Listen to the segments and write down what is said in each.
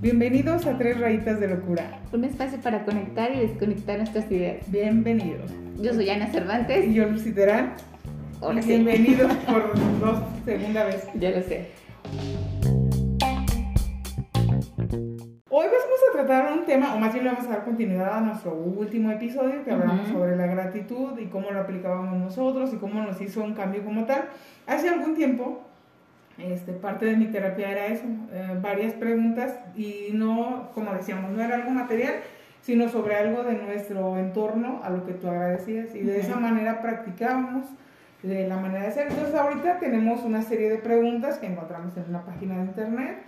Bienvenidos a Tres Rayitas de Locura. Un espacio para conectar y desconectar nuestras ideas. Bienvenidos. Yo soy Ana Cervantes. Y yo, Lucy Terán. Hola, sí. Bienvenidos por dos, segunda vez. Ya lo sé. Hoy vamos a tratar un tema, o más bien le vamos a dar continuidad a nuestro último episodio que hablamos sobre la gratitud y cómo lo aplicábamos nosotros y cómo nos hizo un cambio como tal. Hace algún tiempo, este, parte de mi terapia era eso, eh, varias preguntas y no, como decíamos, no era algo material, sino sobre algo de nuestro entorno a lo que tú agradecías y de Ujú. esa manera practicábamos de la manera de ser. Entonces ahorita tenemos una serie de preguntas que encontramos en una página de internet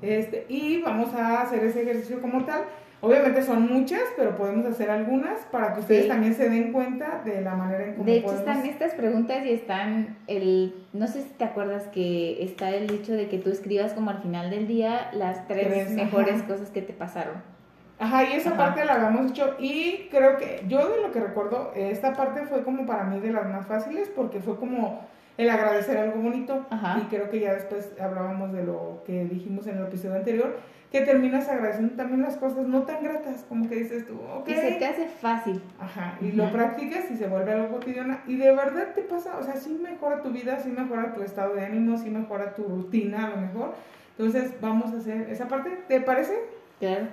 este, y vamos a hacer ese ejercicio como tal. Obviamente son muchas, pero podemos hacer algunas para que ustedes Sí. también se den cuenta de la manera en cómo De hecho, podemos... están estas preguntas y están el. No sé si te acuerdas que está el hecho de que tú escribas como al final del día las tres, Tres, mejores ajá. cosas que te pasaron. Ajá, y esa Ajá. parte la habíamos hecho y creo que yo de lo que recuerdo, esta parte fue como para mí de las más fáciles porque fue como el agradecer algo bonito Ajá. y creo que ya después hablábamos de lo que dijimos en el episodio anterior, que terminas agradeciendo también las cosas no tan gratas, como que dices tú, ok, Que se te hace fácil. Ajá, y lo practicas y se vuelve algo cotidiano. Y de verdad te pasa, o sea, sí mejora tu vida, sí mejora tu estado de ánimo, sí mejora tu rutina a lo mejor. Entonces vamos a hacer esa parte, ¿te parece? Claro.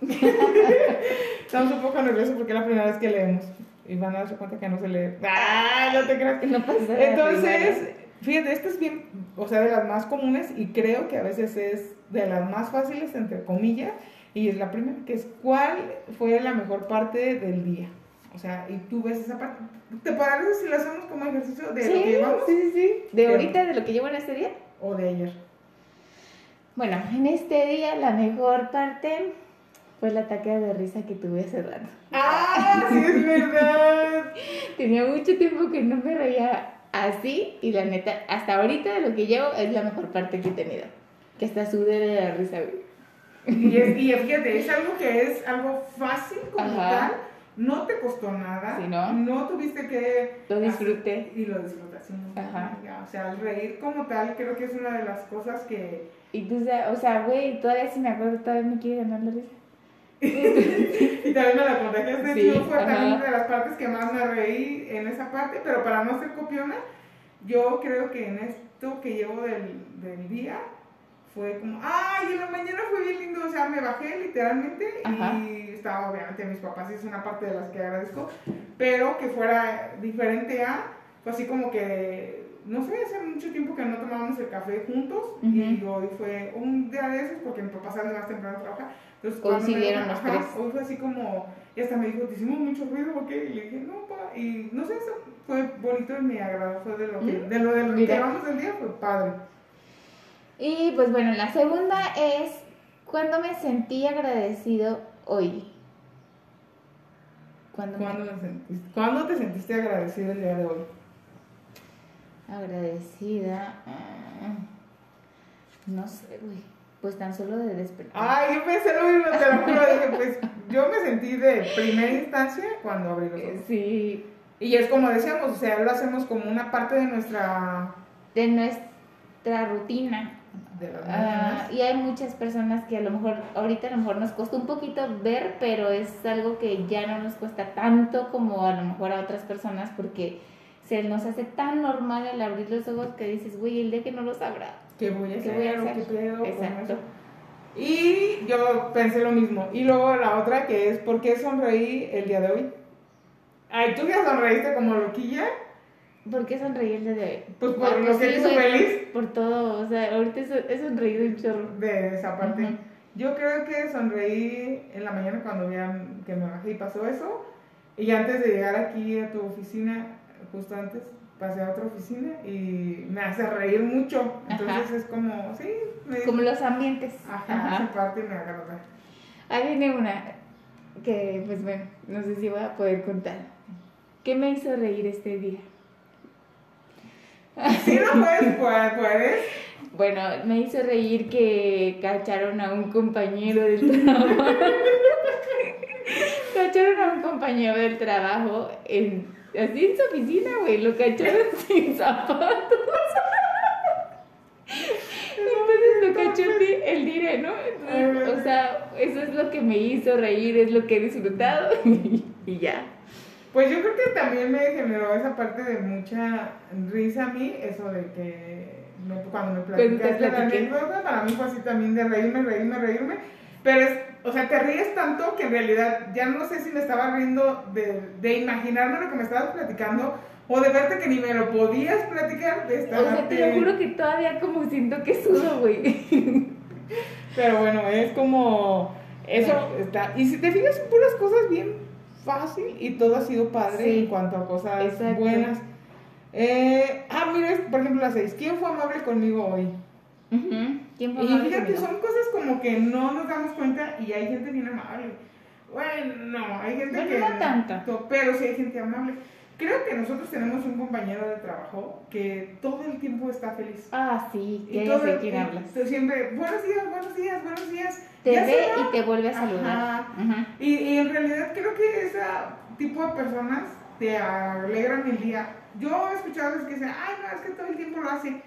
Estamos un poco nerviosos porque es la primera vez que leemos. Y van a darse cuenta que no se lee. ¡Ah! No te creas. No pasa nada. Entonces, fíjate, esta es bien, o sea, de las más comunes y creo que a veces es de las más fáciles, entre comillas. Y es la primera, que es ¿cuál fue la mejor parte del día? O sea, y tú ves esa parte. ¿Te parece si lo hacemos como ejercicio de lo que Sí, llevamos? sí, sí, sí. ¿De ahorita, de lo que llevo en este día? ¿O de ayer? Bueno, en este día la mejor parte fue el ataque de risa que tuve hace rato. ¡Ah! Sí, es verdad. Tenía mucho tiempo que no me reía así y la neta, hasta ahorita de lo que llevo es la mejor parte que he tenido. Que hasta sudé de la risa, güey. Y, es, y fíjate, es algo que es algo fácil como Ajá. tal, no te costó nada, Sí, ¿no? tuviste que... Lo disfruté. Y lo disfrutaste. ¿no? Ajá. O sea, el reír como tal creo que es una de las cosas que... Y tú, o sea, güey, todavía si me acuerdo, todavía me quiere ganar la risa. Y también me la contagiaste, Sí, yo fue ajá. también una de las partes que más me reí en esa parte, pero para no ser copiona, yo creo que en esto que llevo del, del día fue como, ay, en la mañana fue bien lindo, o sea, me bajé literalmente Ajá. y estaba obviamente mis papás, y es una parte de las que agradezco, pero que fuera diferente a, fue así como que, no sé, hace mucho tiempo que no tomábamos el café juntos y hoy fue un día de esos porque mi papá sale más temprano a trabajar. Entonces, me- Coincidieron los tres. Hoy fue así como, y hasta me dijo, ¿te hicimos mucho ruido o qué? Y le dije, no, pa, y no sé, eso fue bonito y me agradó, fue de lo que, Mm, de lo de lo que mira. llevamos del día, fue padre. Y pues bueno, la segunda es cuando me sentí agradecido hoy. Cuando me- ¿Cuándo, lo sentiste? ¿Cuándo te sentiste agradecido el día de hoy? Agradecida. ah, no sé, güey. Pues tan solo de despertar. Ay, yo pensé lo mismo, te lo juro, dije, pues yo me sentí de primera instancia cuando abrí los ojos. Sí, Y es como decíamos, o sea, lo hacemos como una parte de nuestra... de nuestra rutina. De las mañanas. y hay muchas personas que a lo mejor, ahorita a lo mejor nos costó un poquito ver, pero es algo que ya no nos cuesta tanto como a lo mejor a otras personas porque se nos hace tan normal el abrir los ojos que dices, güey, el día que no los abra. ¿Qué voy a ¿Qué hacer? voy a ¿O hacer? ¿Qué pedo? ¿Cómo Exacto. Y yo pensé lo mismo. Y luego la otra que es, ¿por qué sonreí el día de hoy? Ay, ¿tú ya sonreíste como loquilla? ¿Por qué sonreí el día de hoy? Pues por Ah, lo que te hizo feliz. Por todo, o sea, ahorita he son- he sonreído un chorro. De esa parte. Ujú. Yo creo que sonreí en la mañana cuando vean que me bajé y pasó eso. Y antes de llegar aquí a tu oficina, justo antes, pasé a otra oficina y me hace reír mucho. Entonces Ajá. es como, sí, me Como los ambientes. Ajá, esa parte me agarra. Ahí viene una que, pues bueno, no sé si voy a poder contar. ¿Qué me hizo reír este día? Si no puedes, puedes, puedes. Bueno, me hizo reír que cacharon a un compañero del trabajo. cacharon a un compañero del trabajo en, así en su oficina, güey, lo cacharon sin zapatos. Entonces lo cachó el dire, ¿no? Entonces, o sea, eso es lo que me hizo reír, es lo que he disfrutado y ya. Pues yo creo que también me generó esa parte de mucha risa a mí, eso de que me, cuando me platicaste para mí fue así también de reírme, reírme, reírme, pero es o sea, te ríes tanto que en realidad ya no sé si me estaba riendo de, de imaginarme lo que me estabas platicando o de verte que ni me lo podías platicar. De esta o sea, te lo juro que todavía como siento que sudo, güey. Pero bueno, es como. Eso está. Y si te fijas, son puras cosas bien fácil y todo ha sido padre en cuanto a cosas buenas. Eh, ah, mira, por ejemplo, las seis. ¿Quién fue amable conmigo hoy? ¿Quién fue y fíjate, son cosas como que no nos damos cuenta y hay gente bien amable. Bueno, no, hay gente que. No tanta. Pero sí hay gente amable. Creo que nosotros tenemos un compañero de trabajo que todo el tiempo está feliz. Ah, sí, que todo, de quién hablas. Siempre, buenos días, buenos días, buenos días. Te ve y te vuelve a saludar. Y, y, en realidad creo que ese tipo de personas te alegran el día. Yo he escuchado a veces que dicen, ay, no, es que todo el tiempo lo hace.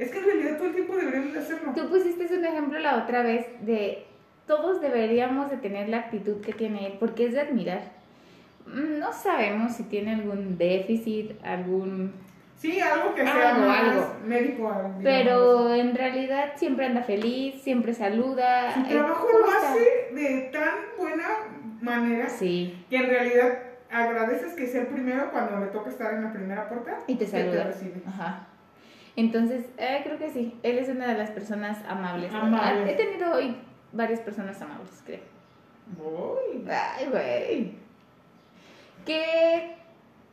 Es que en realidad todo el tiempo deberíamos de hacerlo. Tú pusiste un ejemplo la otra vez de todos deberíamos de tener la actitud que tiene él, porque es de admirar. Mm, no sabemos si tiene algún déficit, algún... Sí, algo que sea algo, algo. médico. Pero en realidad siempre anda feliz, siempre saluda. Su trabajo lo hace de tan buena manera sí. que en realidad agradeces que sea el primero cuando le toca estar en la primera puerta y te saluda. Ajá. Entonces, eh, creo que sí, él es una de las personas amables. He tenido hoy varias personas amables, creo. Ay, güey. ¿Qué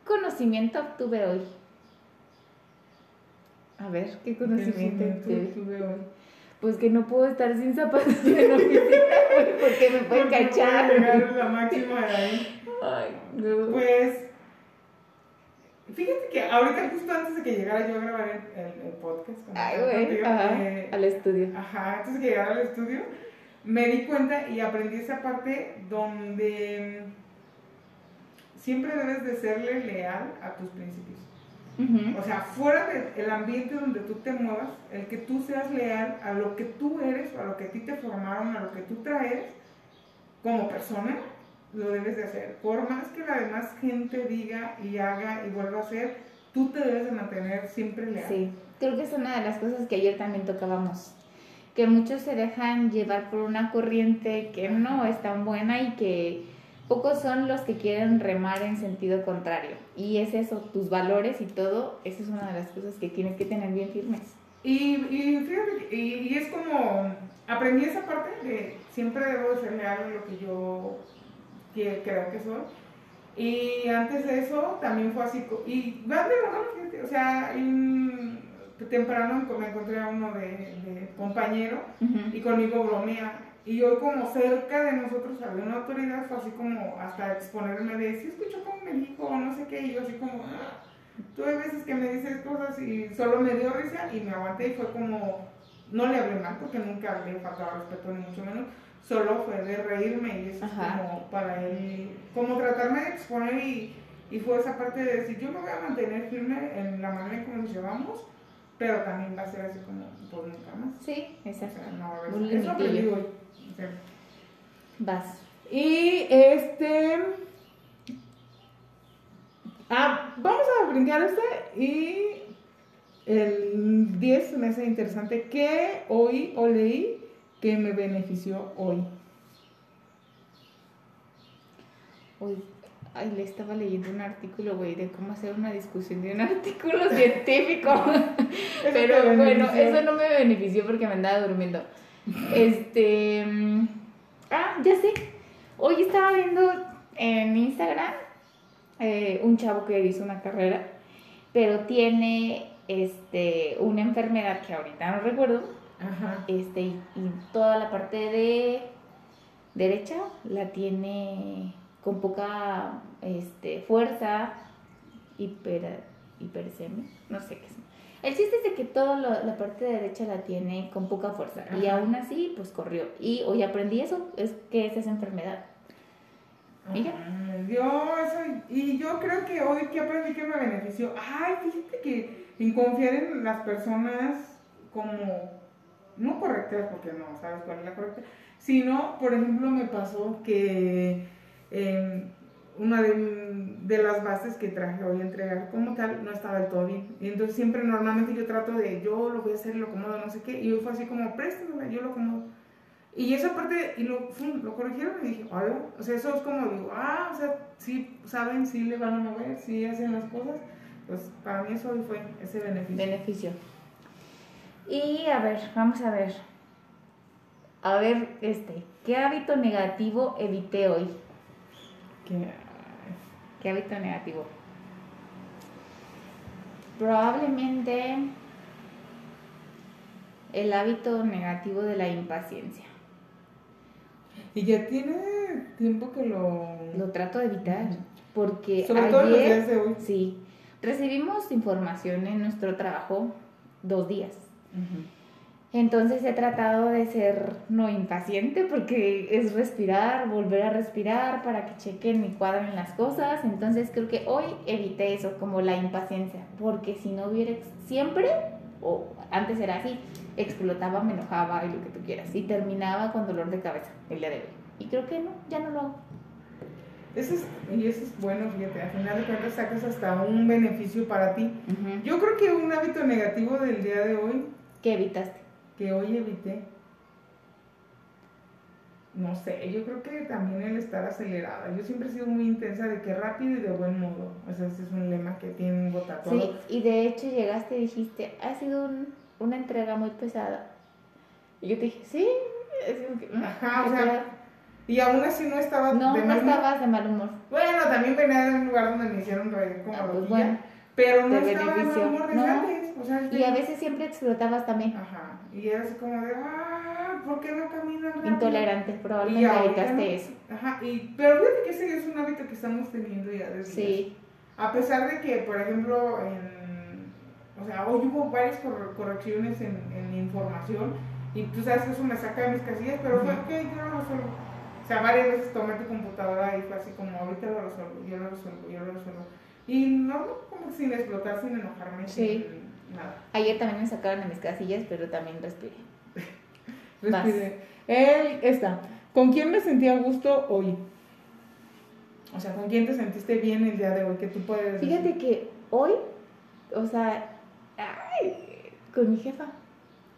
conocimiento obtuve hoy? A ver, ¿qué conocimiento obtuve hoy? Pues que no puedo estar sin zapatos en la oficina porque me pueden cachar. la máxima de ahí. Ay, no. Pues, fíjate que ahorita justo antes de que llegara yo a grabar el, podcast. Ay, güey, eh, al estudio. Ajá, antes de que llegara al estudio, me di cuenta y aprendí esa parte donde siempre debes de serle leal a tus principios. O sea, fuera del ambiente donde tú te muevas, el que tú seas leal a lo que tú eres, a lo que a ti te formaron, a lo que tú traes como persona, lo debes de hacer. Por más que la demás gente diga y haga y vuelva a hacer, tú te debes de mantener siempre leal. Sí, creo que es una de las cosas que ayer también tocábamos, que muchos se dejan llevar por una corriente que no es tan buena y que pocos son los que quieren remar en sentido contrario. Y es eso, tus valores y todo, esa es una de las cosas que tienes que tener bien firmes. Y, y fíjate, y, es como, aprendí esa parte de siempre debo ser leal a lo que yo creo que soy. Y antes de eso también fue así, y va de verdad, o sea, temprano me encontré a uno de, compañero y conmigo bromea y hoy como cerca de nosotros había una autoridad, fue así como hasta exponerme de, si escucho como me dijo, no sé qué, y yo así como, ah". tuve veces que me dices cosas y solo me dio risa y me aguanté y fue como, no le hablé mal porque nunca le faltaba respeto ni mucho menos, solo fue de reírme y eso es como para él, como tratarme de exponer y, y fue esa parte de decir, yo me voy a mantener firme en la manera en cómo nos llevamos, pero también va a ser así como, por nunca más. Sí, exacto. O sea, no, eso digo Vas. Y este. Ah, vamos a brincar este y el 10 me hace interesante que hoy o leí que me benefició hoy. Hoy, ay, le estaba leyendo un artículo, güey, de cómo hacer una discusión de un artículo científico. Pero bueno, eso no me benefició porque me andaba durmiendo. Este. Ah, ya sé. Hoy estaba viendo en Instagram eh, un chavo que hizo una carrera, pero tiene este, una enfermedad que ahorita no recuerdo. Ajá. Este, y, toda la parte de derecha la tiene con poca este, fuerza, hiper, hipersemi, no sé qué es el chiste es de que toda la parte derecha la tiene con poca fuerza y aún así pues corrió. Y hoy aprendí eso, es que es esa enfermedad. ¿Y Yo, eso, y yo creo que hoy que aprendí que me benefició. Ay, fíjate que en confiar en las personas como, no correctas, porque no sabes cuál es la correcta, Si no, por ejemplo, me pasó que eh, una de, las bases que traje hoy a entregar como tal no estaba del todo bien. Y entonces siempre normalmente yo trato de, yo lo voy a hacer, lo acomodo, no sé qué. Y fue así como, préstame, yo lo acomodo. Y esa parte, y lo, lo corrigieron y dije, ay, o sea, eso es como digo, ah, o sea, sí saben, sí le van a mover, sí hacen las cosas. Pues para mí eso hoy fue ese beneficio. Beneficio. Y a ver, vamos a ver. A ver, este, ¿qué hábito negativo evité hoy? ¿Qué? ¿Qué hábito negativo? Probablemente el hábito negativo de la impaciencia. Y ya tiene tiempo que lo... Lo trato de evitar. Porque Sobre ayer, todo los días de hoy. sí, recibimos información en nuestro trabajo dos días. Entonces he tratado de ser no impaciente porque es respirar, volver a respirar para que chequen y cuadren las cosas. Entonces creo que hoy evité eso, como la impaciencia, porque si no hubiera siempre, o antes era así, explotaba, me enojaba y lo que tú quieras. Y terminaba con dolor de cabeza el día de hoy. Y creo que no, ya no lo hago. Eso es, y eso es bueno, fíjate, al final de cuentas sacas hasta un beneficio para ti. Yo creo que un hábito negativo del día de hoy, ¿Qué evitaste? que hoy evité, no sé, yo creo que también el estar acelerada. Yo siempre he sido muy intensa de que rápido y de buen modo. O sea, ese es un lema que tengo tatuado. Sí, y de hecho llegaste y dijiste, ha sido un- una entrega muy pesada. Y yo te dije, sí. que, Ajá, o ¿qué sea? Y aún así no estaba no, de no mal humor. estabas de mal humor. Bueno, también venía de un lugar donde me hicieron reír como Ah, pues bueno, pero no de humor desde No. antes. O sea, Y a veces siempre explotabas también. Ajá, y era así como de, ah, ¿por qué no caminan rápido? Intolerante, probablemente ahorita evitaste no. eso. Ajá, y, pero fíjate que ese es un hábito que estamos teniendo ya desde Sí, A pesar de que, por ejemplo, en, o sea, hoy hubo varias cor- correcciones en, en información y tú sabes que eso me saca de mis casillas, pero fue que yo lo resuelvo. O sea, varias veces tomé tu computadora y fue así como, ahorita lo resuelvo, yo lo resuelvo, yo lo resuelvo. Y no, como sin explotar, sin enojarme, Sí. sin nada. ayer también me sacaron de mis casillas, pero también respiré. Vas. Respire. Él está. ¿Con quién me sentí a gusto hoy? O sea, ¿con quién te sentiste bien el día de hoy? Que tú puedes decir? Fíjate que hoy, o sea, ay, con mi jefa.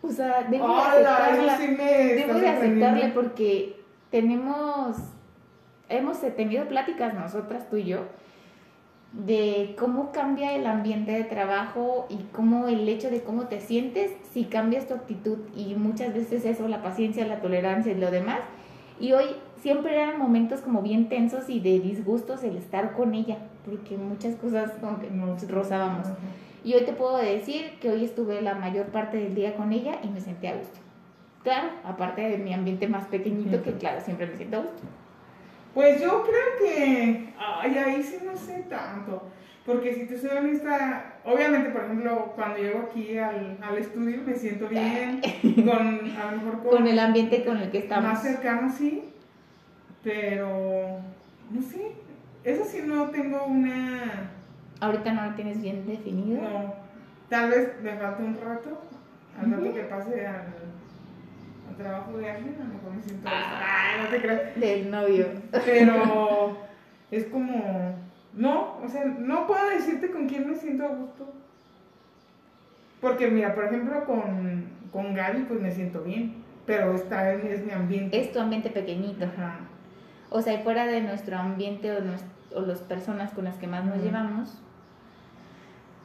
O sea, debo de aceptarla. Sí Debo de aceptarle porque tenemos, hemos tenido pláticas nosotras, tú y yo, de cómo cambia el ambiente de trabajo y cómo el hecho de cómo te sientes si cambias tu actitud y muchas veces eso, la paciencia, la tolerancia y lo demás. Y hoy siempre eran momentos como bien tensos y de disgustos el estar con ella, porque muchas cosas como que nos rozábamos. Y hoy te puedo decir que hoy estuve la mayor parte del día con ella y me sentí a gusto. Claro, aparte de mi ambiente más pequeñito, que claro, siempre me siento a gusto. Pues yo creo que, ay, ahí sí no sé tanto. Porque si te soy honesta, obviamente, por ejemplo, cuando llego aquí al, al estudio me siento bien, con, a lo mejor con, Con el ambiente con el que estamos. más cercano, sí, pero no sé, eso sí no tengo una, Ahorita no lo tienes bien definido. no, tal vez me falta un rato, al rato que pase al, trabajo de alguien, a lo mejor me siento, Ah. ay, no te creas, Del novio. pero es como, no, o sea, no puedo decirte con quién me siento a gusto. Porque mira, por ejemplo, con, con Gaby pues me siento bien, pero esta es, es mi ambiente. Es tu ambiente pequeñito. Ajá. O sea, y fuera de nuestro ambiente o, nos- o las personas con las que más nos llevamos,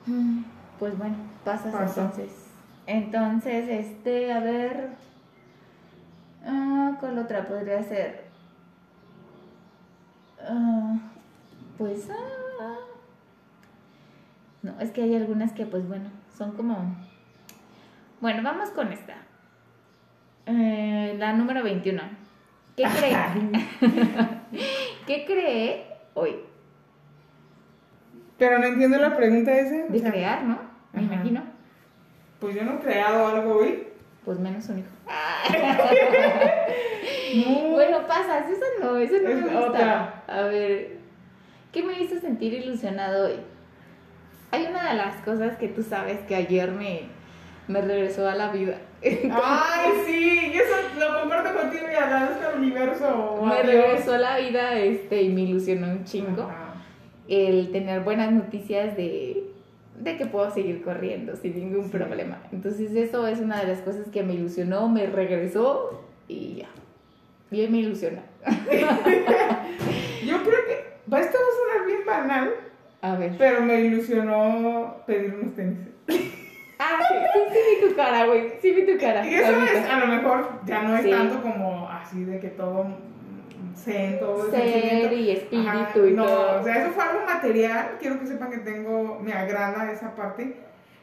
mm, pues bueno, pasas Pasa. entonces. Entonces, este, a ver, ah, ¿cuál otra podría ser? Ah, pues, ah, no, es que hay algunas que, pues bueno, son como, bueno, vamos con esta. Eh, la número 21. ¿Qué cree? ¿Qué cree hoy? Pero no entiendo la pregunta esa. o De sea, crear, ¿no? Me Ajá. imagino. Pues yo no he creado algo hoy. Pues menos un hijo. No. Bueno, pasas, eso no, eso no Es me gusta. otra. A ver, ¿qué me hizo sentir ilusionado hoy? Hay una de las cosas que tú sabes que ayer me, me regresó a la vida. Ay, sí, y eso lo comparto contigo y agradezco al universo. me regresó a la vida este, y me ilusionó un chingo el tener buenas noticias de, de que puedo seguir corriendo sin ningún problema. Entonces eso es una de las cosas que me ilusionó, me regresó y ya. Bien me ilusiona. Yo creo que va a sonar bien banal. A ver. Pero me ilusionó pedir unos tenis. Ah, sí, sí, sí vi tu cara, güey. Sí vi tu cara. Y eso es, a lo mejor ya no es tanto como así de que todo todo Ser y espíritu y no, todo. o sea, eso fue algo material. Quiero que sepan que tengo, me agrada esa parte.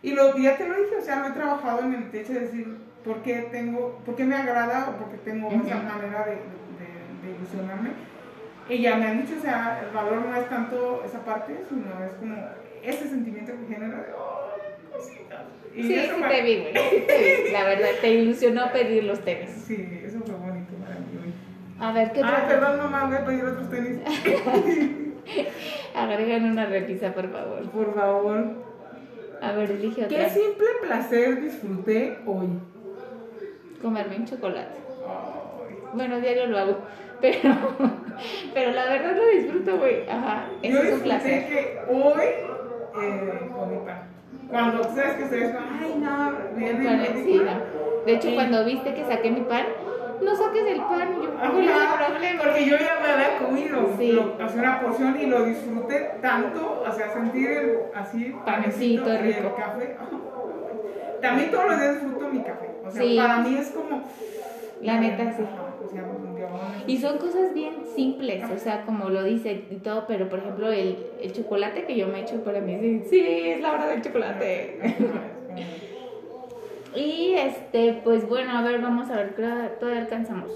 Y lo, ya te lo dije, o sea, lo he trabajado en el techo de decir por qué tengo, por qué me agrada o por qué tengo esa manera de, de, de, ilusionarme. Y ya me han dicho, o sea, el valor no es tanto esa parte, sino es como ese sentimiento que genera de, oh, cositas. Y sí, sí te vi, güey, sí te vi. La verdad, te ilusionó pedir los tenis. Sí, eso fue bonito para mí. A ver, ¿qué otra Ah, perdón, mamá, voy a pedir otros tenis. Agregan una repisa, por favor. Por favor. A ver, elige otra. ¿Qué simple placer disfruté hoy? Comerme un chocolate. Bueno, diario lo hago, pero, pero la verdad lo disfruto, güey. Ajá, Yo es un placer. que hoy eh, comí pan. Cuando sabes que se ay no, viene sí, no. De hecho, cuando viste que saqué mi pan, no saques el pan, yo no problema. Porque yo ya me había comido sí. hace una porción y lo disfruté tanto, o sea, sentir el, así panecito rico. el café. También todos los días disfruto mi café. O sea, sí. para mí es como. La neta, sí. Y son cosas bien simples, o sea, como lo dice y todo, pero por ejemplo, el, el chocolate que yo me echo para mí, sí, sí es la hora del chocolate. Y este, pues bueno, a ver, vamos a ver, todavía alcanzamos.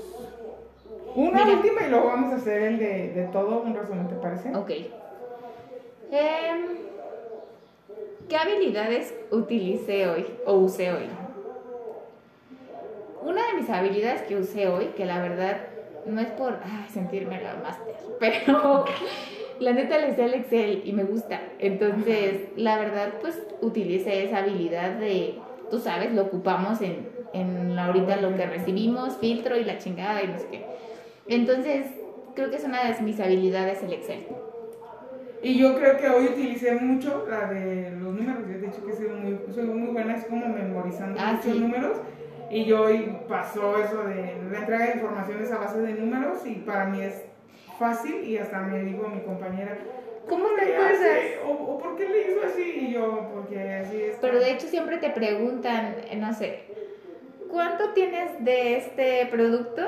Una Mira. última y luego vamos a hacer el de, de todo, un resumen, ¿te parece? Ok. Eh, ¿Qué habilidades utilicé hoy o usé hoy? Una de mis habilidades que usé hoy, que la verdad no es por ay, sentirme la máster, pero la neta le sé al Excel y me gusta. Entonces, la verdad, pues utilicé esa habilidad de, tú sabes, lo ocupamos en, en ahorita lo que recibimos, filtro y la chingada y no sé qué. Entonces, creo que es una de mis habilidades el Excel. Y yo creo que hoy utilicé mucho la de los números. Yo te he dicho que soy muy, soy muy buena, es como memorizando Ah, muchos sí. números. Y yo hoy pasó eso de la entrega de informaciones a base de números y para mí es fácil y hasta me dijo mi compañera, ¿Cómo te le acuerdas? hace? ¿O, o por qué le hizo así? Y yo. Pero de hecho siempre te preguntan, eh, no sé, ¿cuánto tienes de este producto?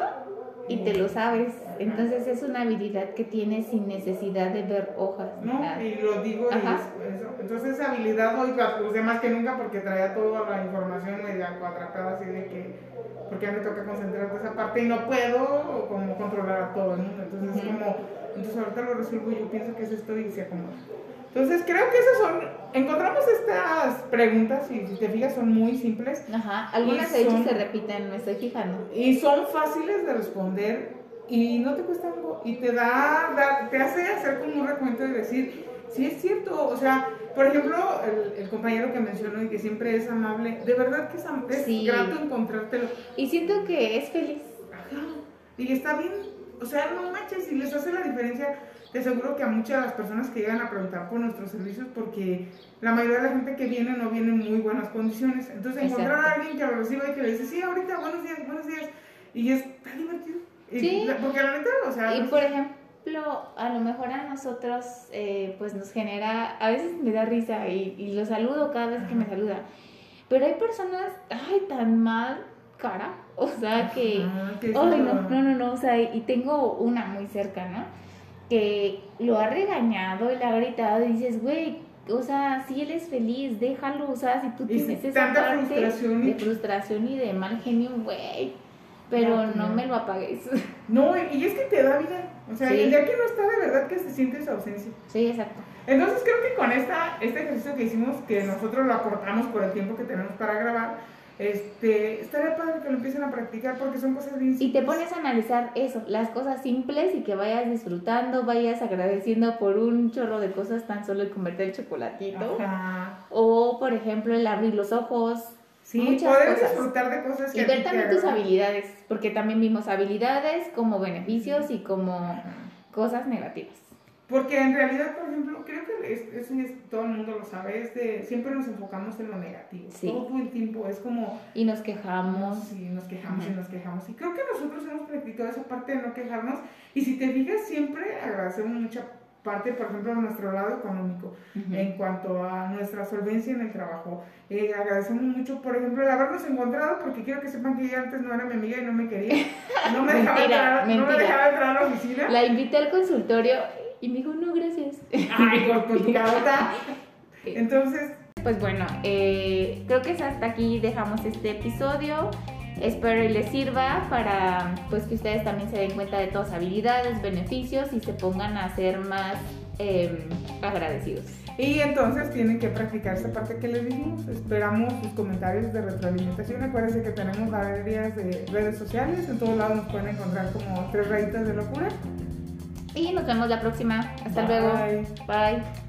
Y te lo sabes. Entonces es una habilidad que tienes sin necesidad de ver hojas. ¿no? Y lo digo y eso. Entonces esa habilidad hoy la usé más que nunca porque traía toda la información media cuadratada así de que porque ya me toca concentrar de esa parte y no puedo como controlar a todo el mundo. Entonces es Ujú. como, entonces ahorita lo resuelvo y yo pienso que es esto y se acomoda. Entonces creo que esas son, encontramos estas preguntas y si te fijas son muy simples Ajá. Algunas de son- se repiten, me estoy fijando. y son fáciles de responder y no te cuesta algo y te da, da- te hace hacer como un recuento y decir, sí es cierto, o sea, por ejemplo, el, el compañero que mencionó y que siempre es amable, de verdad que es, es Sí. grato encontrártelo. Y siento que es feliz. Ajá. Y está bien, o sea, no manches, y les hace la diferencia. Te aseguro que a muchas personas que llegan a preguntar por nuestros servicios, porque la mayoría de la gente que viene no viene en muy buenas condiciones. Entonces, encontrar a Exacto. alguien que lo reciba y que le dice, sí, ahorita, buenos días, buenos días, y es tan divertido. Y Sí. la- porque la neta, o sea, Y no por sé, ejemplo, a lo mejor a nosotros, eh, pues nos genera, a veces me da risa y, y lo saludo cada vez que me saluda. Pero hay personas, ay, tan mal cara, o sea que, ay, no, no, no, no, o sea, y tengo una muy cerca, ¿no? Que lo ha regañado y le ha gritado y dices, güey, o sea, si él es feliz, déjalo, o sea, si tú tienes esa tanta parte frustración y- de frustración y de mal genio, güey, pero No, no no. me lo apagues. No, y es que te da vida. O sea, Sí. el día que no está, de verdad que se siente su ausencia. sí, exacto. Entonces creo que con esta, este ejercicio que hicimos, que nosotros lo acortamos por el tiempo que tenemos para grabar, este, estaría padre que lo empiecen a practicar porque son cosas bien Y te simples. pones a analizar eso, las cosas simples y que vayas disfrutando, vayas agradeciendo por un chorro de cosas, tan solo el comerte el chocolatito. Ajá. O, por ejemplo, el abrir los ojos. Sí, muchas poder cosas. disfrutar de cosas que Y ver también tus habilidades, porque también vimos habilidades como beneficios y como cosas negativas. Porque en realidad, por ejemplo, creo que es- eso es, todo el mundo lo sabe, es de, siempre nos enfocamos en lo negativo. Sí. Todo el tiempo es como, Y nos quejamos. y nos quejamos y Ujú. nos quejamos. Y creo que nosotros hemos practicado esa parte de no quejarnos. Y si te fijas, siempre agradecemos mucha parte, por ejemplo, de nuestro lado económico, en cuanto a nuestra solvencia en el trabajo. Eh, agradecemos mucho, por ejemplo, el habernos encontrado, porque quiero que sepan que ella antes no era mi amiga y no me quería. No me dejaba, Mentira, entrar, no me dejaba entrar a la oficina. La invité al consultorio y me dijo, no, gracias. Ay, con, con tu. Entonces, Pues bueno, eh, creo que es hasta aquí dejamos este episodio. Espero y les sirva para pues que ustedes también se den cuenta de todas habilidades, beneficios y se pongan a ser más eh, agradecidos. Y entonces tienen que practicar esa parte que les dijimos. Esperamos sus comentarios de retroalimentación. Acuérdense que tenemos varias de redes sociales. En todos lados nos pueden encontrar como tres rayitas de locura. Y nos vemos la próxima. Hasta Bye. luego. Bye.